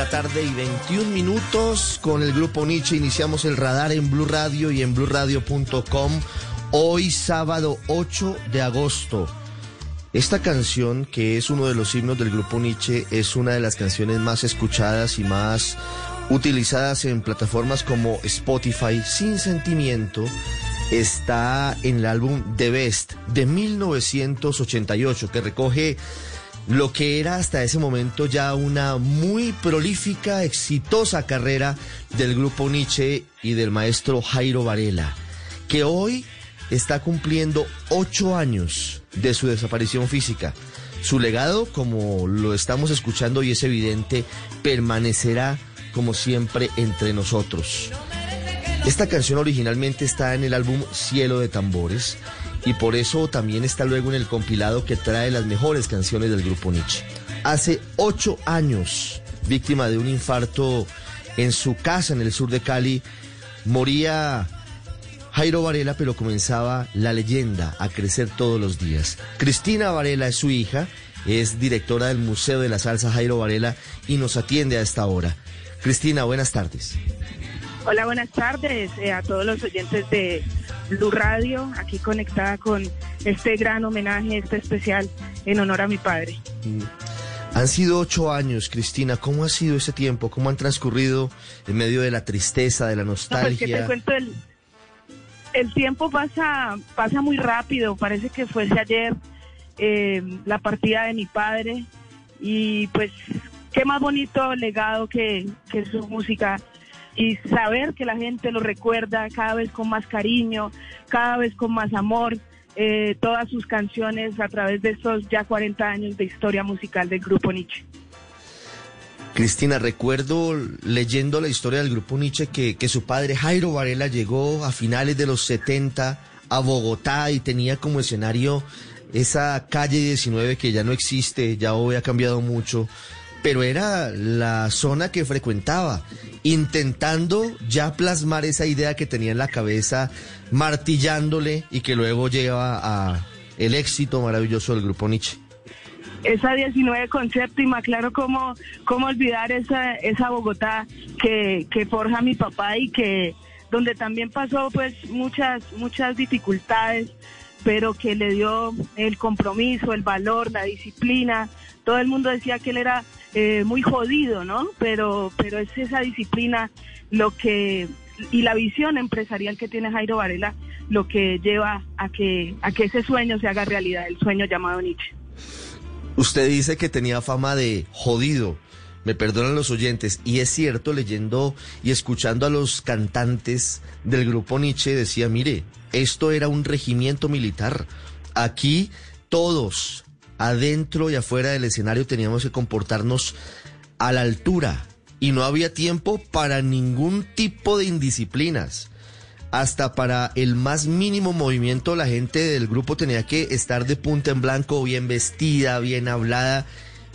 la tarde y 21 minutos con el grupo Nietzsche. Iniciamos el radar en Blue Radio y en bluradio.com. Hoy sábado 8 de agosto. Esta canción, que es uno de los himnos del grupo Nietzsche, es una de las canciones más escuchadas y más utilizadas en plataformas como Spotify, Sin Sentimiento, está en el álbum The Best de 1988, que recoge lo que era hasta ese momento ya una muy prolífica, exitosa carrera del grupo Nietzsche y del maestro Jairo Varela, que hoy está cumpliendo ocho años de su desaparición física. Su legado, como lo estamos escuchando y es evidente, permanecerá como siempre entre nosotros. Esta canción originalmente está en el álbum Cielo de Tambores y por eso también está luego en el compilado que trae las mejores canciones del grupo Nietzsche. Hace ocho años, víctima de un infarto en su casa en el sur de Cali, moría Jairo Varela, pero comenzaba la leyenda a crecer todos los días. Cristina Varela es su hija, es directora del Museo de la Salsa Jairo Varela y nos atiende a esta hora. Cristina, buenas tardes. Hola, buenas tardes eh, a todos los oyentes de Blue Radio, aquí conectada con este gran homenaje, este especial en honor a mi padre. Mm. Han sido ocho años, Cristina. ¿Cómo ha sido ese tiempo? ¿Cómo han transcurrido en medio de la tristeza, de la nostalgia? No, pues, te cuento, el, el, tiempo pasa, pasa muy rápido. Parece que fuese ayer eh, la partida de mi padre. Y pues, qué más bonito legado que, que su música y saber que la gente lo recuerda cada vez con más cariño, cada vez con más amor, eh, todas sus canciones a través de estos ya 40 años de historia musical del grupo Nietzsche. Cristina, recuerdo leyendo la historia del grupo Nietzsche que, que su padre Jairo Varela llegó a finales de los 70 a Bogotá y tenía como escenario esa calle 19 que ya no existe, ya hoy ha cambiado mucho pero era la zona que frecuentaba, intentando ya plasmar esa idea que tenía en la cabeza, martillándole y que luego lleva a el éxito maravilloso del grupo Nietzsche. Esa 19 con séptima, claro, cómo, cómo olvidar esa, esa Bogotá que, que forja mi papá y que donde también pasó pues muchas, muchas dificultades, pero que le dio el compromiso, el valor, la disciplina. Todo el mundo decía que él era eh, muy jodido, ¿no? Pero, pero es esa disciplina lo que y la visión empresarial que tiene Jairo Varela lo que lleva a que a que ese sueño se haga realidad, el sueño llamado Nietzsche. Usted dice que tenía fama de jodido. Me perdonan los oyentes. Y es cierto, leyendo y escuchando a los cantantes del grupo Nietzsche, decía, mire, esto era un regimiento militar. Aquí todos, adentro y afuera del escenario teníamos que comportarnos a la altura y no había tiempo para ningún tipo de indisciplinas. Hasta para el más mínimo movimiento la gente del grupo tenía que estar de punta en blanco, bien vestida, bien hablada.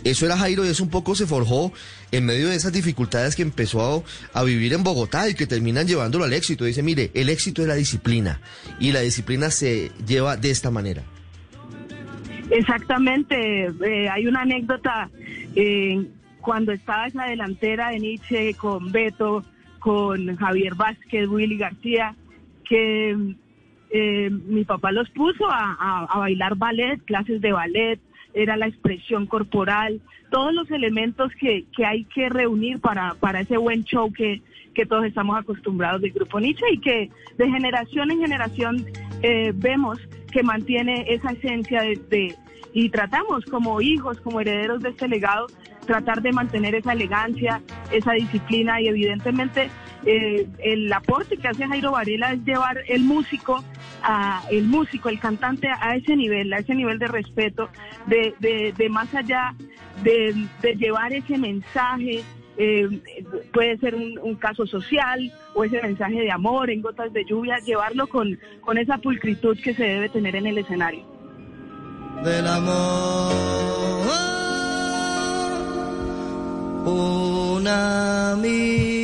Eso era Jairo y eso un poco se forjó en medio de esas dificultades que empezó a, vivir en Bogotá y que terminan llevándolo al éxito. Dice, mire, el éxito es la disciplina y la disciplina se lleva de esta manera. Exactamente, eh, hay una anécdota eh, cuando estaba en la delantera de Nietzsche con Beto, con Javier Vázquez, Willy García, que eh, mi papá los puso a, bailar ballet, clases de ballet, era la expresión corporal, todos los elementos que, que hay que reunir para, para ese buen show que, que todos estamos acostumbrados del grupo Nietzsche y que de generación en generación vemos que mantiene esa esencia de, y tratamos como hijos, como herederos de este legado, tratar de mantener esa elegancia, esa disciplina y evidentemente eh, el aporte que hace Jairo Varela es llevar el músico a el músico, el cantante a ese nivel, a ese nivel de respeto, de, de, más allá de, llevar ese mensaje, eh, puede ser un, caso social o ese mensaje de amor en gotas de lluvia, llevarlo con, con esa pulcritud que se debe tener en el escenario. Del amor, una mirada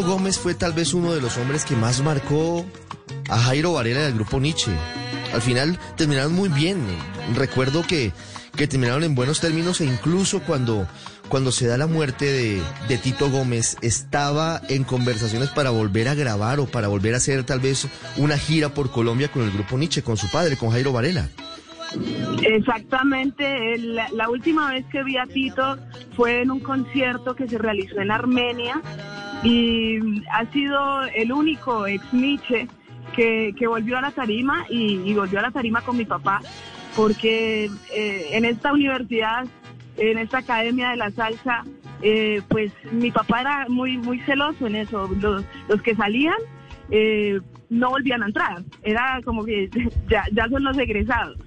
Tito Gómez fue tal vez uno de los hombres que más marcó a Jairo Varela del grupo Nietzsche. Al final terminaron muy bien. Recuerdo que, que terminaron en buenos términos e incluso cuando, cuando se da la muerte de, de Tito Gómez, estaba en conversaciones para volver a grabar o para volver a hacer tal vez una gira por Colombia con el grupo Nietzsche, con su padre, con Jairo Varela. Exactamente, la última vez que vi a Tito fue en un concierto que se realizó en Armenia y ha sido el único ex Nietzsche que, que volvió a la tarima y, y volvió a la tarima con mi papá porque eh, en esta universidad, en esta academia de la salsa, eh, pues mi papá era muy muy celoso en eso. Los, los que salían eh, no volvían a entrar. Era como que ya, ya son los egresados.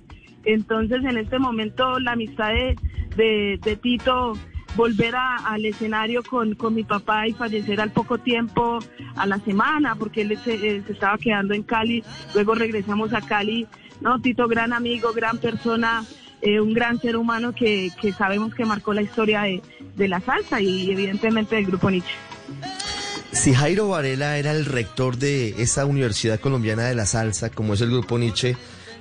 Entonces, en este momento, la amistad de, de, de Tito, volver a- al escenario con, con mi papá y fallecer al poco tiempo, a la semana, porque él se, eh, se estaba quedando en Cali, luego regresamos a Cali. No, Tito, gran amigo, gran persona, eh, un gran ser humano que, que sabemos que marcó la historia de, de la salsa y evidentemente del grupo Nietzsche. Si Jairo Varela era el rector de esa Universidad Colombiana de la Salsa, como es el grupo Nietzsche,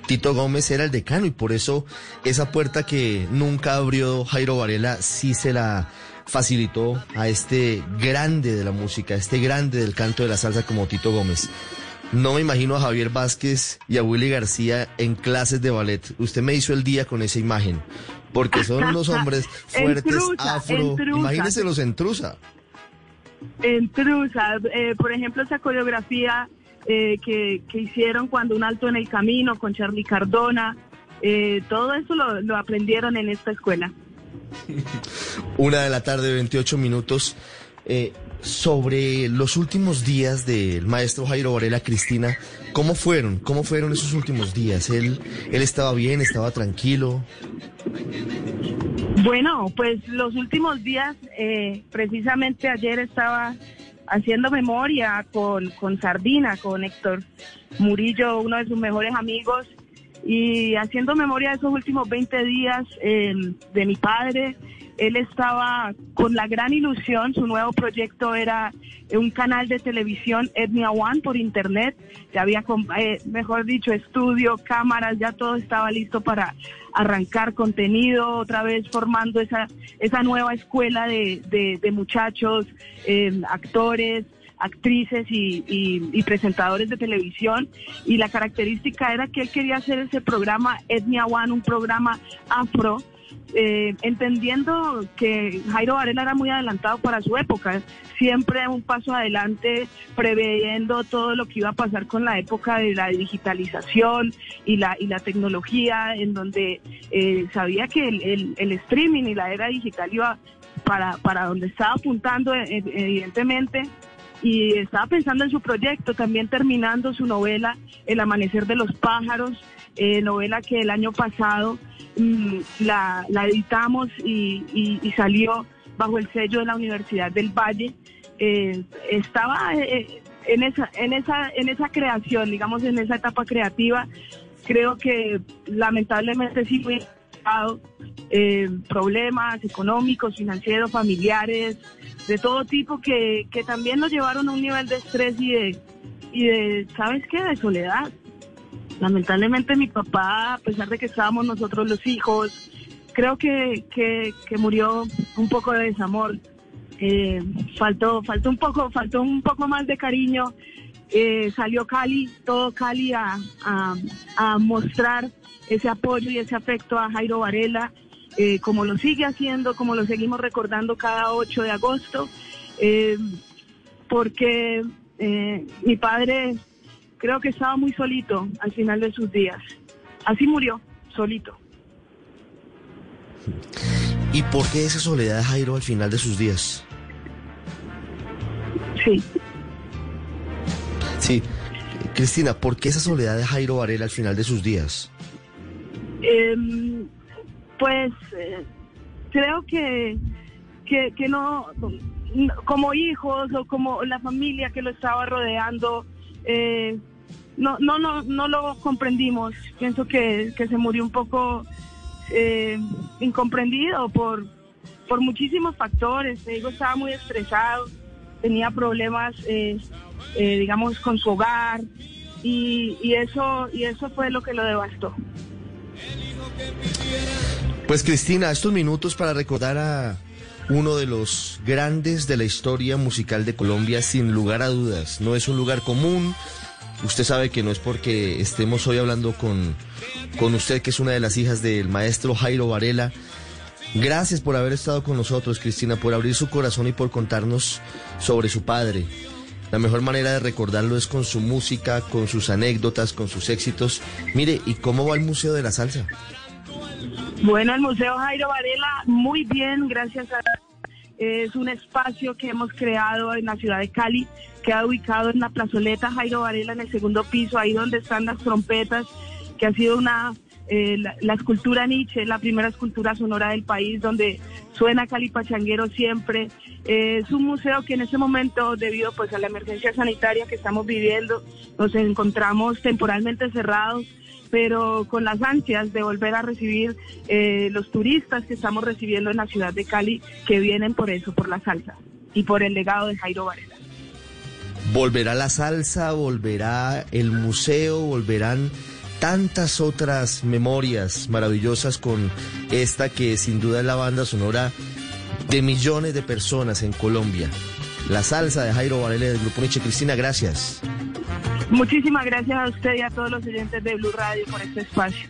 Tito Gómez era el decano y por eso esa puerta que nunca abrió Jairo Varela sí se la facilitó a este grande de la música, a este grande del canto de la salsa como Tito Gómez. No me imagino a Javier Vázquez y a Willy García en clases de ballet. Usted me hizo el día con esa imagen, porque son unos hombres fuertes, Entrusa, afro. entrusa. Imagínese los entrusa. Entrusa, eh, por ejemplo, esa coreografía eh, que, que hicieron cuando un alto en el camino con Charlie Cardona, eh, todo eso lo, lo aprendieron en esta escuela. Una de la tarde, 28 minutos. Eh, sobre los últimos días del maestro Jairo Varela, Cristina, ¿cómo fueron? ¿Cómo fueron esos últimos días? ¿Él, él estaba bien, estaba tranquilo? Bueno, pues los últimos días, eh, precisamente ayer estaba haciendo memoria con, con Sardina, con Héctor Murillo, uno de sus mejores amigos, y haciendo memoria de esos últimos 20 días eh, de mi padre. Él estaba con la gran ilusión, su nuevo proyecto era un canal de televisión Etnia One por internet, ya había, eh, mejor dicho, estudio, cámaras, ya todo estaba listo para arrancar contenido, otra vez formando esa, esa nueva escuela de, de- muchachos, eh, actores, actrices y, y- y presentadores de televisión. Y la característica era que él quería hacer ese programa Etnia One, un programa afro, eh, entendiendo que Jairo Varela era muy adelantado para su época, siempre un paso adelante, preveyendo todo lo que iba a pasar con la época de la digitalización y la, y la tecnología, en donde eh, sabía que el, el- el streaming y la era digital iba para, para donde estaba apuntando, eh, eh, evidentemente, y estaba pensando en su proyecto, también terminando su novela El Amanecer de los Pájaros, eh, novela que el año pasado mm, la, la editamos y, y- salió bajo el sello de la Universidad del Valle. Eh, estaba eh, en esa, en esa, en esa creación, digamos, en esa etapa creativa. Creo que lamentablemente sí eh, problemas económicos, financieros, familiares, de todo tipo que, que también nos llevaron a un nivel de estrés y de, y de, ¿sabes qué? De soledad. Lamentablemente mi papá, a pesar de que estábamos nosotros los hijos, creo que, que, que murió un poco de desamor. Eh, faltó, faltó un poco, faltó un poco más de cariño. Eh, salió Cali, todo Cali a, a, a mostrar ese apoyo y ese afecto a Jairo Varela, eh, como lo sigue haciendo, como lo seguimos recordando cada 8 de agosto, eh, porque mi padre creo que estaba muy solito al final de sus días. Así murió, solito. ¿Y por qué esa soledad de Jairo al final de sus días? Sí. Sí. Cristina, ¿por qué esa soledad de Jairo Varela al final de sus días? Em, pues eh, creo que, que, no, como hijos o como la familia que lo estaba rodeando, eh, no, no, no, no lo comprendimos. Pienso que, que se murió un poco eh, incomprendido por, por muchísimos factores. Digo, estaba muy estresado, tenía problemas, eh, digamos, con su hogar y, y, eso, y eso fue lo que lo devastó. Pues Cristina, estos minutos para recordar a uno de los grandes de la historia musical de Colombia, sin lugar a dudas. No es un lugar común. Usted sabe que no es porque estemos hoy hablando con, con usted, que es una de las hijas del maestro Jairo Varela. Gracias por haber estado con nosotros, Cristina, por abrir su corazón y por contarnos sobre su padre. La mejor manera de recordarlo es con su música, con sus anécdotas, con sus éxitos. Mire, ¿y cómo va el Museo de la Salsa? Bueno, el Museo Jairo Varela, muy bien, gracias a... Es un espacio que hemos creado en la ciudad de Cali, queda ubicado en la plazoleta Jairo Varela, en el segundo piso, ahí donde están las trompetas, que ha sido una eh, la, la, escultura Nietzsche, la primera escultura sonora del país donde suena Cali Pachanguero siempre. Eh, es un museo que en ese momento, debido pues a la emergencia sanitaria que estamos viviendo, nos encontramos temporalmente cerrados pero con las ansias de volver a recibir eh, los turistas que estamos recibiendo en la ciudad de Cali, que vienen por eso, por la salsa y por el legado de Jairo Varela. Volverá la salsa, volverá el museo, volverán tantas otras memorias maravillosas con esta que sin duda es la banda sonora de millones de personas en Colombia. La salsa de Jairo Varela del Grupo Nietzsche. Cristina, gracias. Muchísimas gracias a usted y a todos los oyentes de Blue Radio por este espacio.